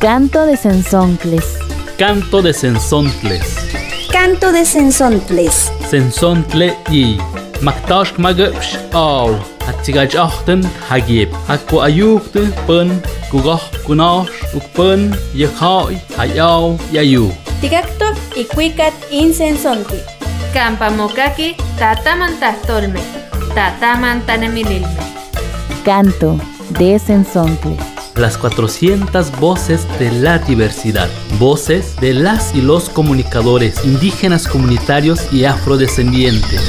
Canto de Sensontles. Canto de Sensontles. Canto de Sensontles. Sensontle y Maktash magapsh aw. Atsigaj achten hagib. Akwa ayukte pen kugah kunash ukpen yakhai hayaw yayu. Tigacto y cuicat insensonti. Campamokaki tatamantastolme. Tatamantanemililme. Canto de Sensontles. Las 400 voces de la diversidad. Voces de las y los comunicadores indígenas comunitarios y afrodescendientes.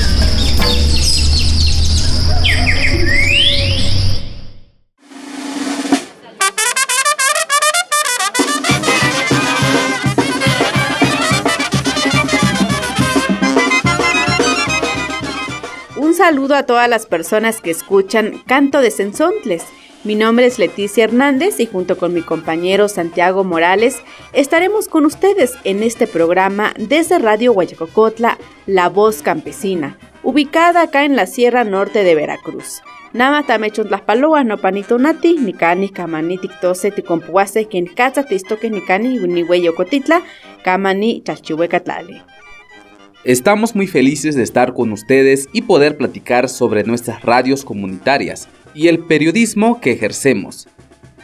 Un saludo a todas las personas que escuchan Canto de Sensontles. Mi nombre es Leticia Hernández y junto con mi compañero Santiago Morales estaremos con ustedes en este programa desde Radio Guayacocotla, La Voz Campesina, ubicada acá en la Sierra Norte de Veracruz. Nama tamechun las paloas no panito nati, ni cani camani tictose ticompuase quien caza tistoque ni cani ni cotitla, camani chachihuecatlale. Estamos muy felices de estar con ustedes y poder platicar sobre nuestras radios comunitarias y el periodismo que ejercemos.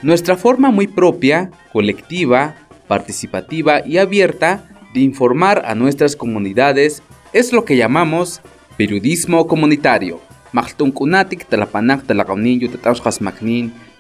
Nuestra forma muy propia, colectiva, participativa y abierta de informar a nuestras comunidades es lo que llamamos periodismo comunitario. Maxtunkunatik talapanak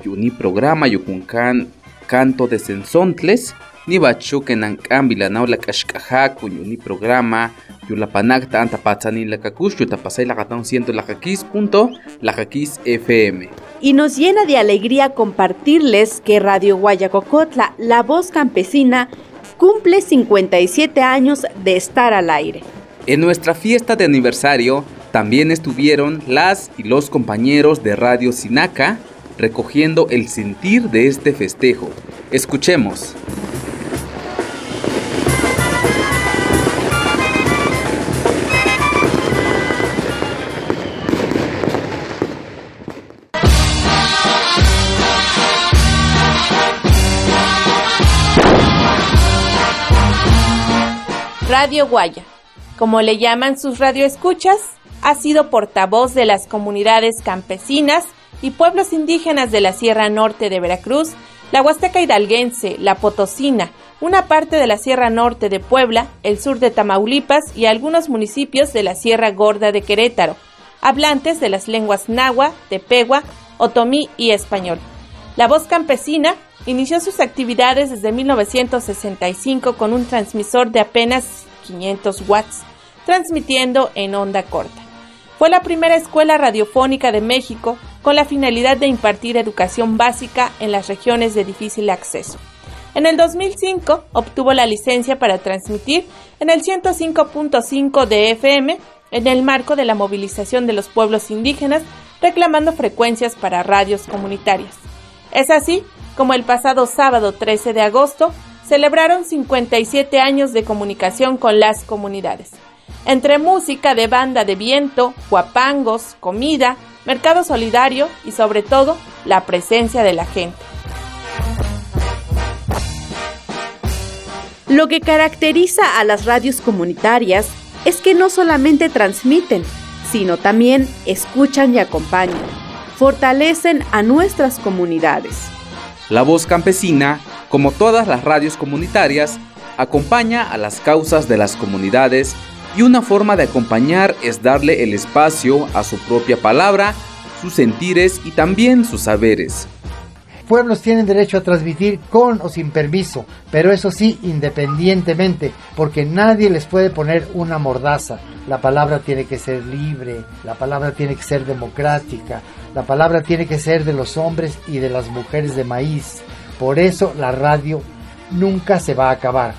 yuni programa yukunkan canto de sensontles ni bachu que nankan bilanau yuni programa yulapanak ta anta patzani la kakush yutapasay la katang ciento la punto la FM. Y nos llena de alegría compartirles que Radio Guayacocotla, la voz campesina, cumple 57 años de estar al aire. En nuestra fiesta de aniversario también estuvieron las y los compañeros de Radio Sinaca recogiendo el sentir de este festejo. Escuchemos. Radio Guaya, como le llaman sus radioescuchas, ha sido portavoz de las comunidades campesinas y pueblos indígenas de la Sierra Norte de Veracruz, la Huasteca Hidalguense, la Potosina, una parte de la Sierra Norte de Puebla, el sur de Tamaulipas y algunos municipios de la Sierra Gorda de Querétaro, hablantes de las lenguas náhuatl, tepegua, otomí y español. La voz campesina inició sus actividades desde 1965 con un transmisor de apenas 500 watts, transmitiendo en onda corta. Fue la primera escuela radiofónica de México con la finalidad de impartir educación básica en las regiones de difícil acceso. En el 2005 obtuvo la licencia para transmitir en el 105.5 de FM en el marco de la movilización de los pueblos indígenas reclamando frecuencias para radios comunitarias. Es así como el pasado sábado 13 de agosto celebraron 57 años de comunicación con las comunidades. Entre música de banda de viento, guapangos, comida, mercado solidario y sobre todo la presencia de la gente. Lo que caracteriza a las radios comunitarias es que no solamente transmiten, sino también escuchan y acompañan, fortalecen a nuestras comunidades. La voz campesina, como todas las radios comunitarias, acompaña a las causas de las comunidades y una forma de acompañar es darle el espacio a su propia palabra, sus sentires y también sus saberes. Pueblos tienen derecho a transmitir con o sin permiso, pero eso sí, independientemente, porque nadie les puede poner una mordaza. La palabra tiene que ser libre, la palabra tiene que ser democrática, la palabra tiene que ser de los hombres y de las mujeres de maíz. Por eso la radio nunca se va a acabar.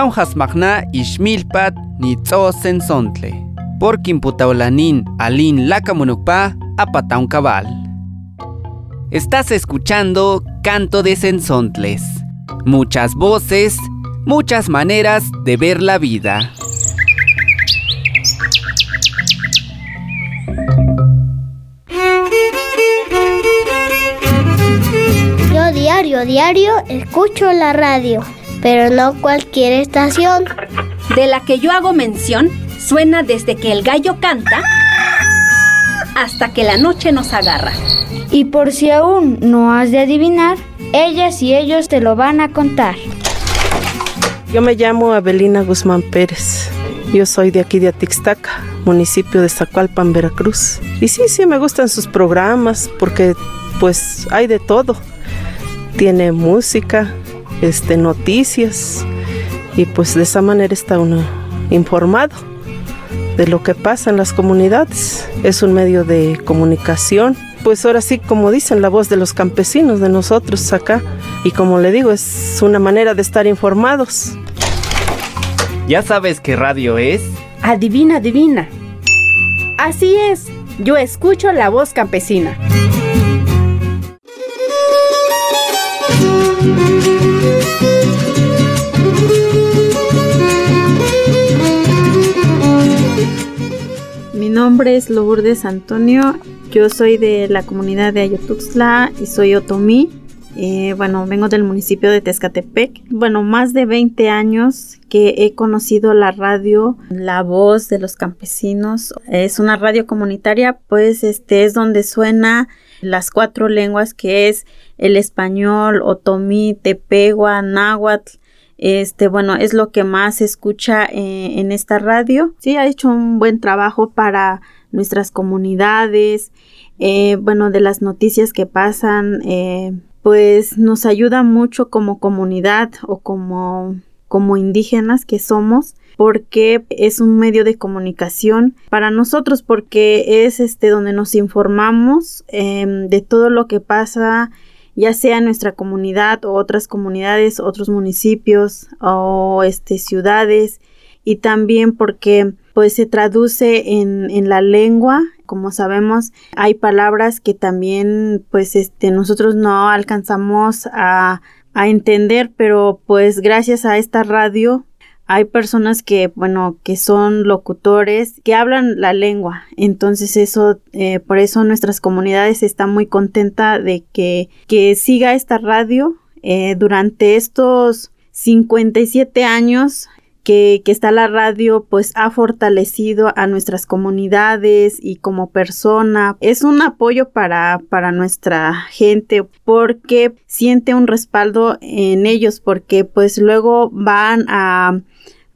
Taunjas magna ishmilpat ni tzosen sontle. Porkin putaulanin alin lacamunukpa apataun cabal. Estás escuchando Canto de Sensontles. Muchas voces, muchas maneras de ver la vida. Yo diario, diario, escucho la radio pero no cualquier estación. De la que yo hago mención, suena desde que el gallo canta hasta que la noche nos agarra. Y por si aún no has de adivinar, ellas y ellos te lo van a contar. Yo me llamo Abelina Guzmán Pérez. Yo soy de aquí de Atixtaca, municipio de Zacualpan, Veracruz. Y sí, sí, me gustan sus programas porque pues hay de todo. Tiene música, este, noticias y pues de esa manera está uno informado de lo que pasa en las comunidades. Es un medio de comunicación. Pues ahora sí, como dicen, la voz de los campesinos, de nosotros acá. Y como le digo, es una manera de estar informados. ¿Ya sabes qué radio es? Adivina, adivina. Así es, yo escucho la voz campesina. Nombre es Lourdes Antonio, yo soy de la comunidad de Ayotuxtla y soy otomí. Eh, bueno, vengo del municipio de Tezcatepec. Bueno, más de 20 años que he conocido la radio, la voz de los campesinos. Es una radio comunitaria, pues este es donde suena las cuatro lenguas que es el español, otomí, tepegua, náhuatl. Este, bueno, es lo que más se escucha eh, en esta radio. Sí, ha hecho un buen trabajo para nuestras comunidades. Eh, bueno, de las noticias que pasan, eh, pues nos ayuda mucho como comunidad o como, como indígenas que somos porque es un medio de comunicación para nosotros porque es este donde nos informamos em, de todo lo que pasa ya sea nuestra comunidad o otras comunidades, otros municipios o este ciudades. Y también porque pues se traduce en, en la lengua como sabemos hay palabras que también pues este nosotros no alcanzamos a, a entender pero pues gracias a esta radio hay personas que, bueno, que son locutores, que hablan la lengua. Entonces eso, eh, por eso nuestras comunidades están muy contentas de que, que siga esta radio eh, durante estos 57 años que, que, está la radio pues ha fortalecido a nuestras comunidades y como persona es un apoyo para, para nuestra gente porque siente un respaldo en ellos porque pues luego van a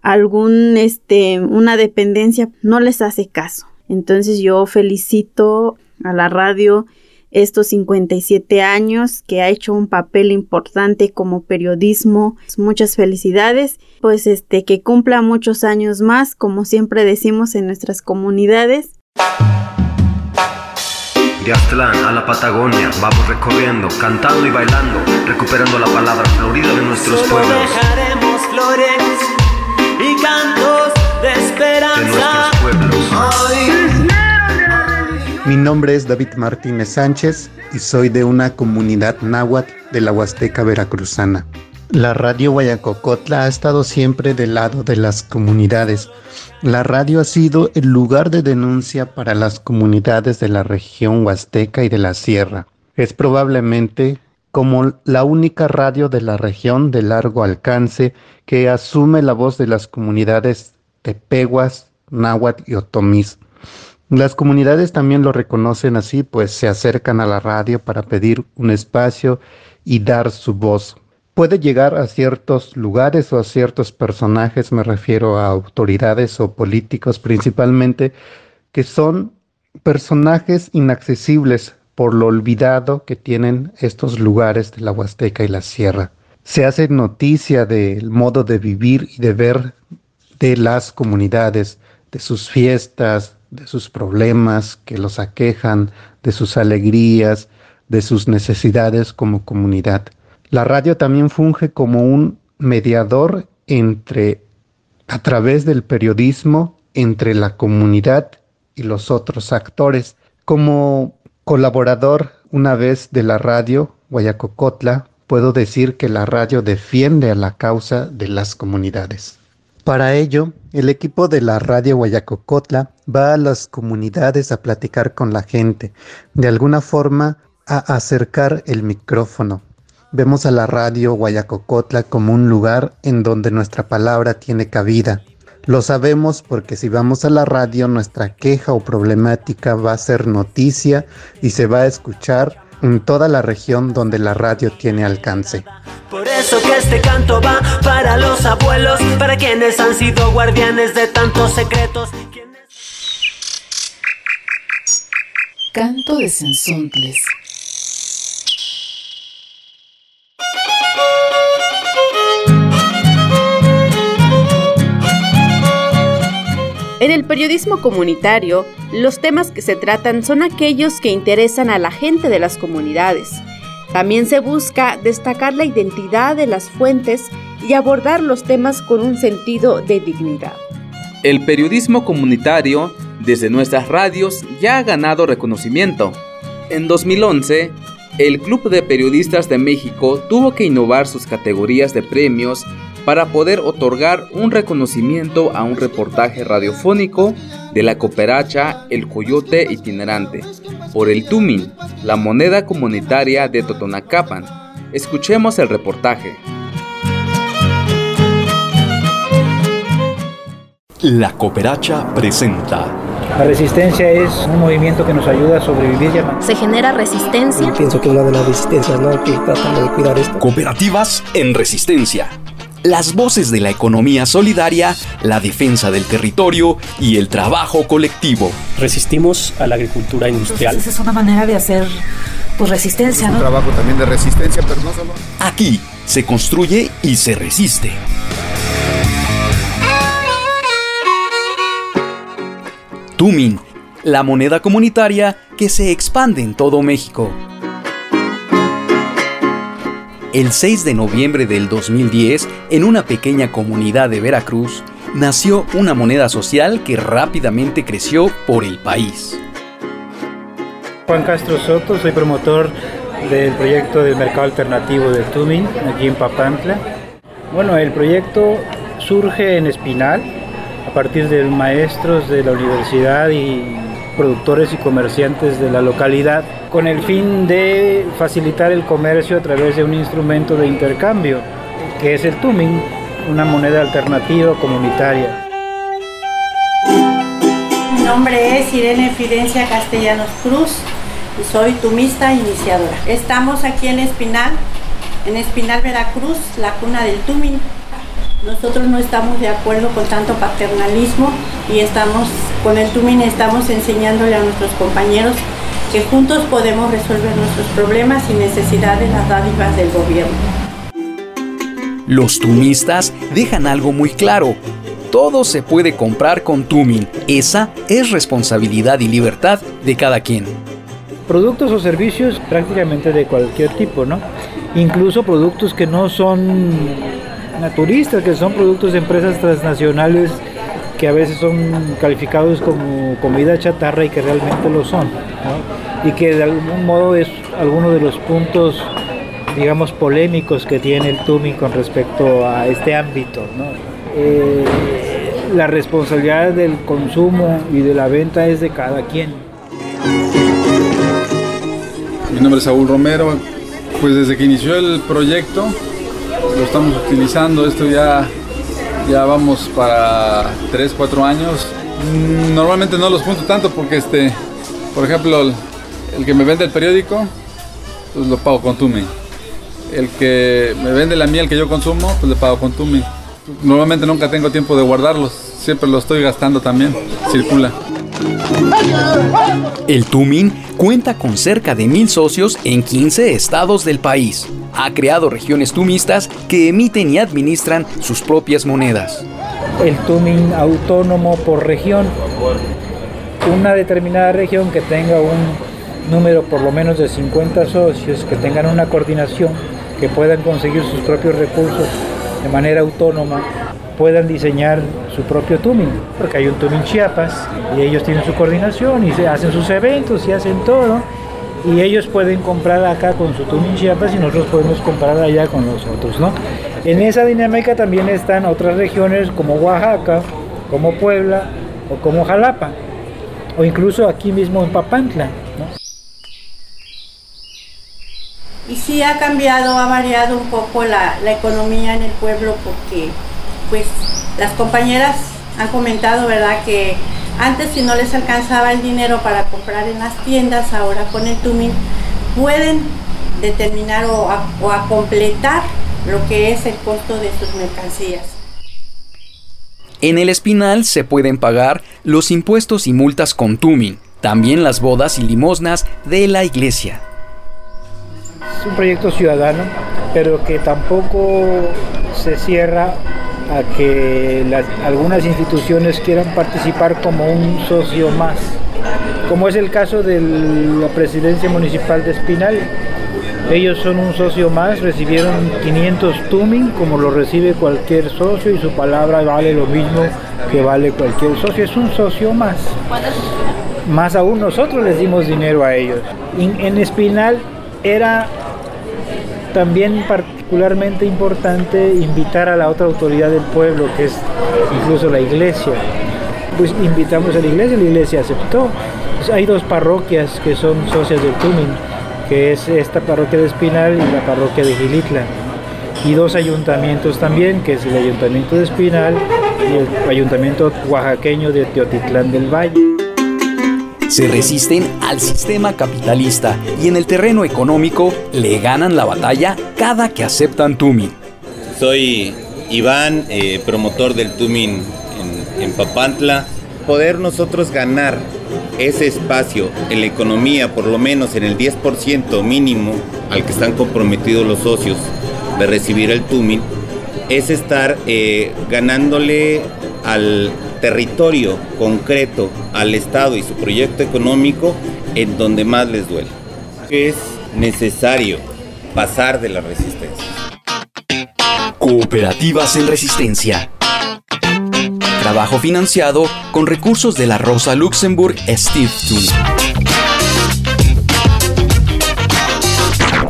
algún este una dependencia no les hace caso. Entonces yo felicito a la radio estos 57 años que ha hecho un papel importante como periodismo. Muchas felicidades, pues este que cumpla muchos años más, como siempre decimos en nuestras comunidades. De Aztlán a la Patagonia, vamos recorriendo, cantando y bailando, recuperando la palabra florida de nuestros pueblos. Dejaremos flores y cantos de esperanza. Mi nombre es David Martínez Sánchez y soy de una comunidad náhuatl de la Huasteca Veracruzana. La radio Guayacocotla ha estado siempre del lado de las comunidades. La radio ha sido el lugar de denuncia para las comunidades de la región huasteca y de la sierra. Es probablemente como la única radio de la región de largo alcance que asume la voz de las comunidades tepehuas, náhuatl y otomís. Las comunidades también lo reconocen así, pues se acercan a la radio para pedir un espacio y dar su voz. Puede llegar a ciertos lugares o a ciertos personajes, me refiero a autoridades o políticos principalmente, que son personajes inaccesibles por lo olvidado que tienen estos lugares de la Huasteca y la Sierra. Se hace noticia del modo de vivir y de ver de las comunidades, de sus fiestas, de sus problemas que los aquejan, de sus alegrías, de sus necesidades como comunidad. La radio también funge como un mediador entre, a través del periodismo, entre la comunidad y los otros actores. Como colaborador una vez de la radio Guayacocotla, puedo decir que la radio defiende a la causa de las comunidades. Para ello, el equipo de la radio Guayacocotla va a las comunidades a platicar con la gente, de alguna forma a acercar el micrófono. vemos a la radio Guayacocotla como un lugar en donde nuestra palabra tiene cabida. Lo sabemos porque si vamos a la radio nuestra queja o problemática va a ser noticia y se va a escuchar en toda la región donde la radio tiene alcance. Por eso que este canto va para los abuelos, para quienes han sido guardianes de tantos secretos. Canto de Sensontles. En el periodismo comunitario, los temas que se tratan son aquellos que interesan a la gente de las comunidades. También se busca destacar la identidad de las fuentes y abordar los temas con un sentido de dignidad. El periodismo comunitario, desde nuestras radios, ya ha ganado reconocimiento. En 2011, el Club de Periodistas de México tuvo que innovar sus categorías de premios para poder otorgar un reconocimiento a un reportaje radiofónico de la cooperacha El Coyote Itinerante por el Tumin, la moneda comunitaria de Totonacapan. Escuchemos el reportaje. La cooperacha presenta la resistencia es un movimiento que nos ayuda a sobrevivir. Se genera resistencia. Yo pienso que una de las resistencias, ¿no? Que tratamos de cuidar esto. Cooperativas en resistencia las voces de la economía solidaria, la defensa del territorio y el trabajo colectivo. Resistimos a la agricultura industrial. Entonces, es una manera de hacer pues, resistencia, ¿no? Un trabajo también de resistencia, pero no solo. Aquí se construye y se resiste. Tumin, la moneda comunitaria que se expande en todo México. El 6 de noviembre del 2010, en una pequeña comunidad de Veracruz, nació una moneda social que rápidamente creció por el país. Juan Castro Soto, soy promotor del proyecto del mercado alternativo de Tumin, aquí en Papantla. Bueno, el proyecto surge en Espinal, a partir de maestros de la universidad y productores y comerciantes de la localidad con el fin de facilitar el comercio a través de un instrumento de intercambio que es el Tumin, una moneda alternativa comunitaria. Mi nombre es Irene Fidencia Castellanos Cruz y soy tumista iniciadora. Estamos aquí en Espinal, en Espinal, Veracruz, la cuna del Tumin. Nosotros no estamos de acuerdo con tanto paternalismo y estamos con el Tumin estamos enseñándole a nuestros compañeros que juntos podemos resolver nuestros problemas sin necesidad de las dádivas del gobierno. Los tumistas dejan algo muy claro. Todo se puede comprar con Tumin. Esa es responsabilidad y libertad de cada quien. Productos o servicios prácticamente de cualquier tipo, ¿no? Incluso productos que no son naturistas, que son productos de empresas transnacionales que a veces son calificados como comida chatarra y que realmente lo son, y que de algún modo es alguno de los puntos, digamos, polémicos que tiene el TUMI con respecto a este ámbito. Eh, la responsabilidad del consumo y de la venta es de cada quien. Mi nombre es Saúl Romero, pues desde que inició el proyecto lo estamos utilizando, esto ya, ya vamos para 3, 4 años. Mm, normalmente no los punto tanto porque, este, por ejemplo, el, que me vende el periódico, pues lo pago con Tumi. El que me vende la miel que yo consumo, pues le pago con Tumi. Normalmente nunca tengo tiempo de guardarlos, siempre lo estoy gastando también, circula. El Tumin cuenta con cerca de mil socios en 15 estados del país. Ha creado regiones tumistas que emiten y administran sus propias monedas. El Tumin autónomo por región. Una determinada región que tenga un número por lo menos de 50 socios, que tengan una coordinación, que puedan conseguir sus propios recursos de manera autónoma puedan diseñar su propio tuning, porque hay un tuning Chiapas y ellos tienen su coordinación y se hacen sus eventos y hacen todo. Y ellos pueden comprar acá con su tuning Chiapas y nosotros podemos comprar allá con los otros, ¿no? En esa dinámica también están otras regiones como Oaxaca, como Puebla o como Jalapa, o incluso aquí mismo en Papantla. Y sí ha cambiado, ha variado un poco la, la economía en el pueblo porque pues las compañeras han comentado, ¿verdad? Que antes si no les alcanzaba el dinero para comprar en las tiendas, ahora con el Tumin pueden determinar o a, o a completar lo que es el costo de sus mercancías. En el Espinal se pueden pagar los impuestos y multas con Tumin, también las bodas y limosnas de la iglesia. Es un proyecto ciudadano, pero que tampoco se cierra a que algunas instituciones quieran participar como un socio más, como es el caso de la presidencia municipal de Espinal. Ellos son un socio más, recibieron 500 tumin como lo recibe cualquier socio y su palabra vale lo mismo que vale cualquier socio, es un socio más. Más aún nosotros les dimos dinero a ellos. En, en Espinal era también particularmente importante invitar a la otra autoridad del pueblo, que es incluso la iglesia. Pues invitamos a la iglesia, la iglesia aceptó. Pues hay dos parroquias que son socias del Tumin, que es esta parroquia de Espinal y la parroquia de Gilitla. Y dos ayuntamientos también, que es el ayuntamiento de Espinal y el ayuntamiento oaxaqueño de Teotitlán del Valle se resisten al sistema capitalista y en el terreno económico le ganan la batalla cada que aceptan Tumin. Soy Iván, eh, promotor del Tumin en, Papantla. Poder nosotros ganar ese espacio en la economía, por lo menos en el 10% mínimo al que están comprometidos los socios de recibir el Tumin, es estar eh, ganándole al territorio concreto al Estado y su proyecto económico en donde más les duele. Es necesario pasar de la resistencia. Cooperativas en Resistencia. Trabajo financiado con recursos de la Rosa Luxemburg Steve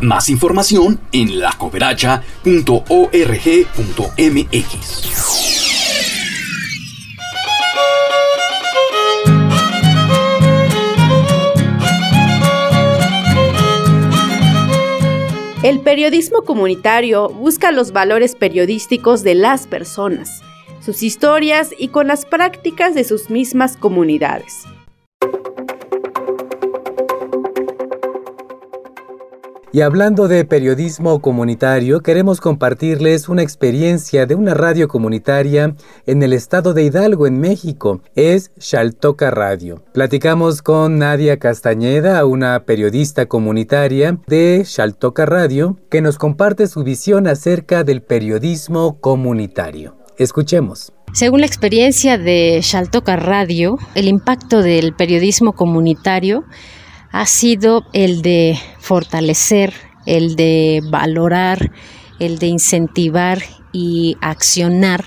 Más información en lacooperacha.org.mx. El periodismo comunitario busca los valores periodísticos de las personas, sus historias y con las prácticas de sus mismas comunidades. Y hablando de periodismo comunitario, queremos compartirles una experiencia de una radio comunitaria en el estado de Hidalgo, en México. Es Xaltoca Radio. Platicamos con Nadia Castañeda, una periodista comunitaria de Xaltoca Radio, que nos comparte su visión acerca del periodismo comunitario. Escuchemos. Según la experiencia de Xaltoca Radio, el impacto del periodismo comunitario ha sido el de fortalecer, el de valorar, el de incentivar y accionar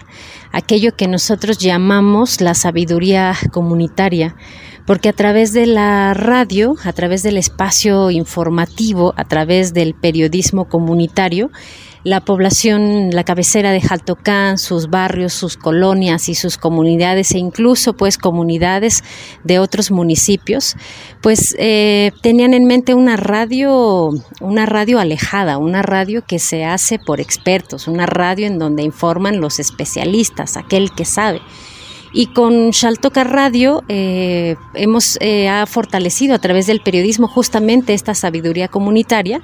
aquello que nosotros llamamos la sabiduría comunitaria, porque a través de la radio, a través del espacio informativo, a través del periodismo comunitario, la población, la cabecera de Jaltocán, sus barrios, sus colonias y sus comunidades e incluso pues comunidades de otros municipios, pues eh, tenían en mente una radio, una radio alejada, una radio que se hace por expertos, una radio en donde informan los especialistas, aquel que sabe. Y con Shaltoka Radio eh, hemos eh, ha fortalecido a través del periodismo justamente esta sabiduría comunitaria,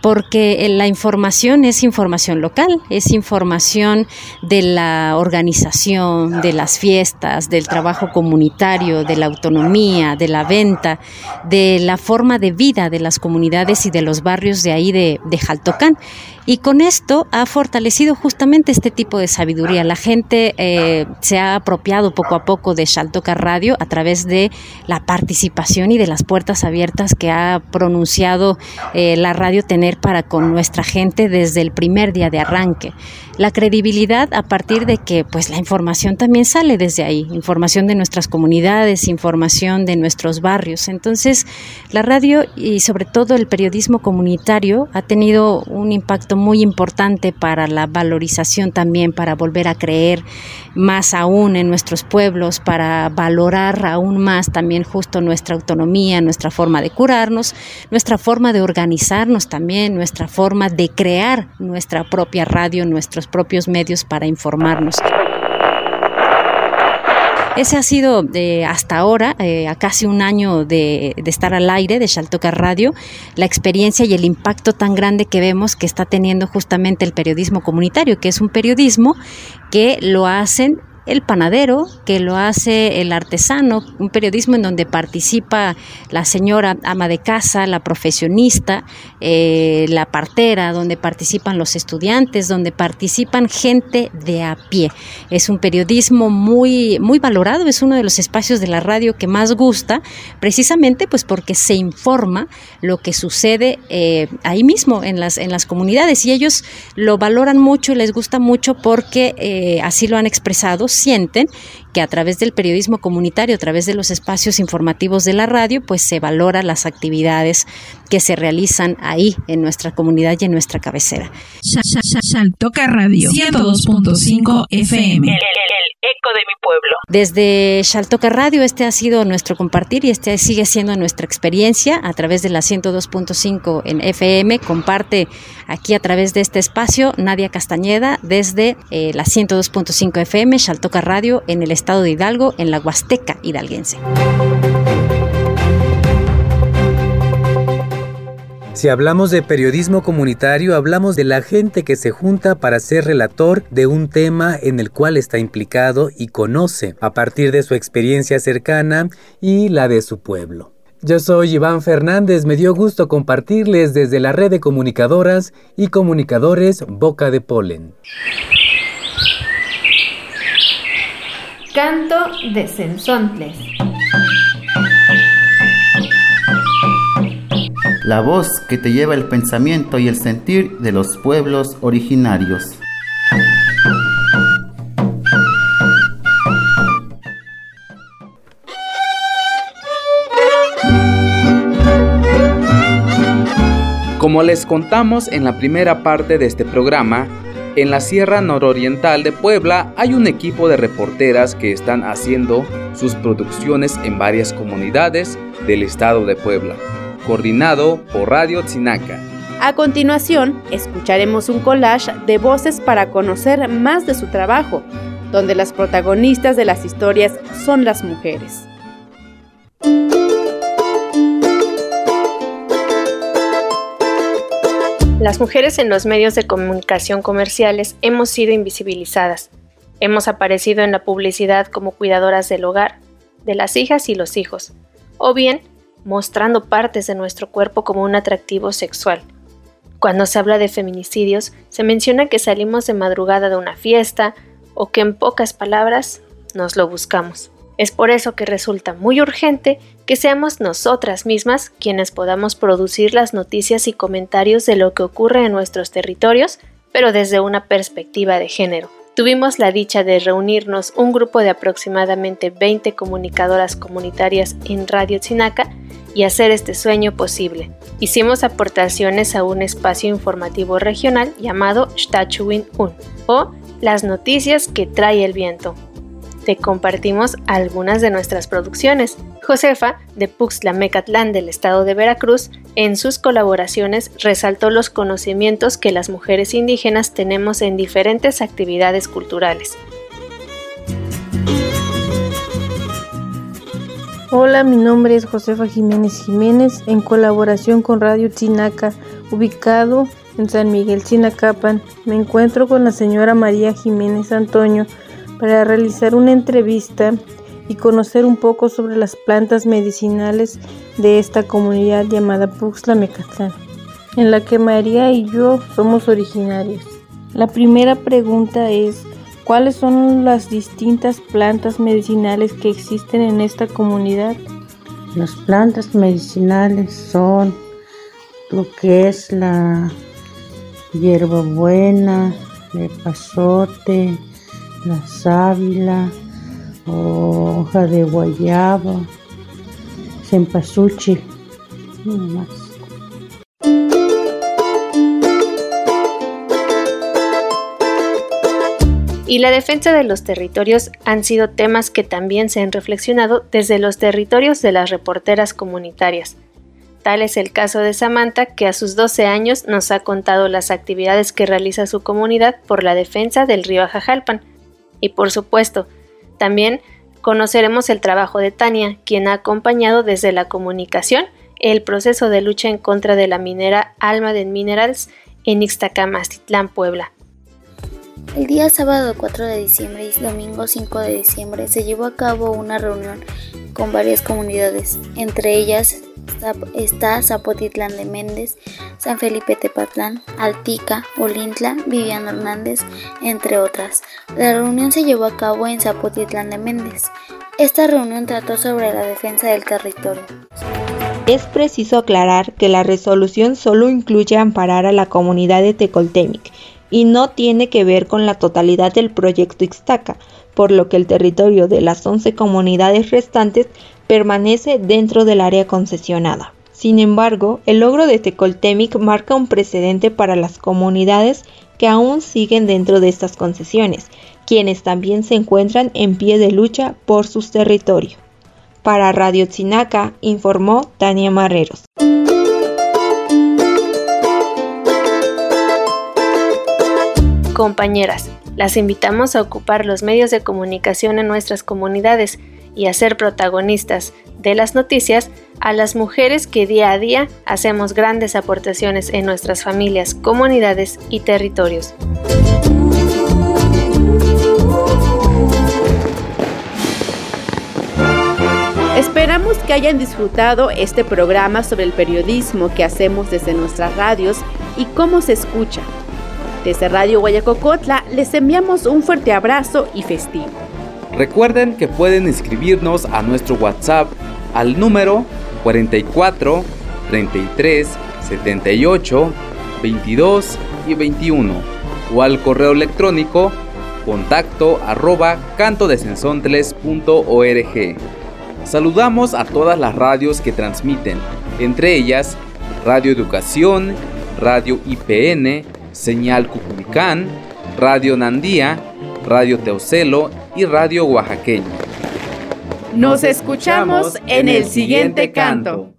porque eh, la información es información local, es información de la organización, de las fiestas, del trabajo comunitario, de la autonomía, de la venta, de la forma de vida de las comunidades y de los barrios de ahí de, de Jaltocán. Y con esto ha fortalecido justamente este tipo de sabiduría. La gente eh, se ha apropiado poco a poco de Shaltoka Radio a través de la participación y de las puertas abiertas que ha pronunciado eh, la radio tener para con nuestra gente desde el primer día de arranque. La credibilidad a partir de que pues la información también sale desde ahí, información de nuestras comunidades, información de nuestros barrios. Entonces, la radio y sobre todo el periodismo comunitario ha tenido un impacto muy importante para la valorización también, para volver a creer más aún en nuestros pueblos, para valorar aún más también justo nuestra autonomía, nuestra forma de curarnos, nuestra forma de organizarnos también, nuestra forma de crear nuestra propia radio, nuestros propios medios para informarnos. Ese ha sido de hasta ahora, eh, a casi un año de, de, estar al aire de Shaltoka Radio, la experiencia y el impacto tan grande que vemos que está teniendo justamente el periodismo comunitario, que es un periodismo que lo hacen el panadero, que lo hace el artesano, un periodismo en donde participa la señora ama de casa, la profesionista, eh, la partera, donde participan los estudiantes, donde participan gente de a pie. Es un periodismo muy, muy valorado, es uno de los espacios de la radio que más gusta, precisamente pues porque se informa lo que sucede eh, ahí mismo en las, en las comunidades y ellos lo valoran mucho y les gusta mucho porque eh, así lo han expresado sienten que a través del periodismo comunitario, a través de los espacios informativos de la radio, pues se valora las actividades que se realizan ahí en nuestra comunidad y en nuestra cabecera. Shaltoca Radio 102.5 FM. El, eco de mi pueblo. Desde Shaltoca Radio este ha sido nuestro compartir y este sigue siendo nuestra experiencia a través de la 102.5 en FM. Comparte aquí a través de este espacio Nadia Castañeda desde eh, la 102.5 FM, Shaltoca Radio en el estado de Hidalgo, en la Huasteca hidalguense. Si hablamos de periodismo comunitario, hablamos de la gente que se junta para ser relator de un tema en el cual está implicado y conoce a partir de su experiencia cercana y la de su pueblo. Yo soy Iván Fernández, me dio gusto compartirles desde la red de comunicadoras y comunicadores Boca de Polen. Canto de Sensontles. La voz que te lleva el pensamiento y el sentir de los pueblos originarios. Como les contamos en la primera parte de este programa, en la Sierra Nororiental de Puebla hay un equipo de reporteras que están haciendo sus producciones en varias comunidades del estado de Puebla, coordinado por Radio Tzinaca. A continuación, escucharemos un collage de voces para conocer más de su trabajo, donde las protagonistas de las historias son las mujeres. Las mujeres en los medios de comunicación comerciales hemos sido invisibilizadas. Hemos aparecido en la publicidad como cuidadoras del hogar, de las hijas y los hijos, o bien mostrando partes de nuestro cuerpo como un atractivo sexual. Cuando se habla de feminicidios, se menciona que salimos de madrugada de una fiesta o que en pocas palabras nos lo buscamos. Es por eso que resulta muy urgente que seamos nosotras mismas quienes podamos producir las noticias y comentarios de lo que ocurre en nuestros territorios, pero desde una perspectiva de género. Tuvimos la dicha de reunirnos un grupo de aproximadamente 20 comunicadoras comunitarias en Radio Chinaca y hacer este sueño posible. Hicimos aportaciones a un espacio informativo regional llamado Stachuin Un o Las noticias que trae el viento, te compartimos algunas de nuestras producciones. Josefa, de Puxla Mecatlán del estado de Veracruz, en sus colaboraciones resaltó los conocimientos que las mujeres indígenas tenemos en diferentes actividades culturales. Hola, mi nombre es Josefa Jiménez Jiménez, en colaboración con Radio Chinaca, ubicado en San Miguel Chinacapan. Me encuentro con la señora María Jiménez Antonio, para realizar una entrevista y conocer un poco sobre las plantas medicinales de esta comunidad llamada Puxla Mecatlán, en la que María y yo somos originarios. La primera pregunta es, ¿cuáles son las distintas plantas medicinales que existen en esta comunidad? Las plantas medicinales son lo que es la hierbabuena, de pasote, la sábila, hoja de guayaba, cempasúchil, más. y la defensa de los territorios han sido temas que también se han reflexionado desde los territorios de las reporteras comunitarias. Tal es el caso de Samantha, que a sus 12 años nos ha contado las actividades que realiza su comunidad por la defensa del río Ajajalpan. Y por supuesto, también conoceremos el trabajo de Tania, quien ha acompañado desde la comunicación el proceso de lucha en contra de la minera Alma de Minerals en Ixtacamastitlán, Puebla. El día sábado 4 de diciembre y domingo 5 de diciembre se llevó a cabo una reunión con varias comunidades, entre ellas está Zapotitlán de Méndez, San Felipe Tepatlán, Altica, Olintla, Viviano Hernández, entre otras. La reunión se llevó a cabo en Zapotitlán de Méndez. Esta reunión trató sobre la defensa del territorio. Es preciso aclarar que la resolución solo incluye amparar a la comunidad de Tecoltemic y no tiene que ver con la totalidad del proyecto Ixtaca, por lo que el territorio de las 11 comunidades restantes permanece dentro del área concesionada. Sin embargo, el logro de Tecoltemic marca un precedente para las comunidades que aún siguen dentro de estas concesiones, quienes también se encuentran en pie de lucha por sus territorios. Para Radio Tzinaca, informó Tania Marreros. Compañeras, las invitamos a ocupar los medios de comunicación en nuestras comunidades y a ser protagonistas de las noticias a las mujeres que día a día hacemos grandes aportaciones en nuestras familias, comunidades y territorios. Esperamos que hayan disfrutado este programa sobre el periodismo que hacemos desde nuestras radios y cómo se escucha. Desde Radio Guayacocotla les enviamos un fuerte abrazo y festivo. Recuerden que pueden escribirnos a nuestro WhatsApp al número 44 33 78 22 y 21 o al correo electrónico contacto arroba. Saludamos a todas las radios que transmiten, entre ellas Radio Educación, Radio IPN, Señal Cuculicán, Radio Nandía, Radio Teocelo y Radio Oaxaqueño. Nos escuchamos en el siguiente canto.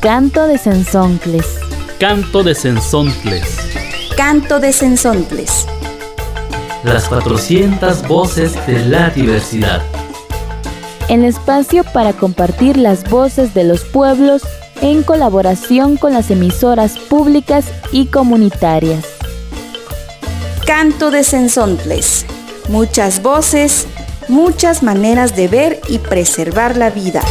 Canto de Sensoncles. Canto de Sensoncles. Canto de Sensoncles. Las 400 voces de la diversidad el espacio para compartir las voces de los pueblos en colaboración con las emisoras públicas y comunitarias. Canto de Sensontles. Muchas voces, muchas maneras de ver y preservar la vida.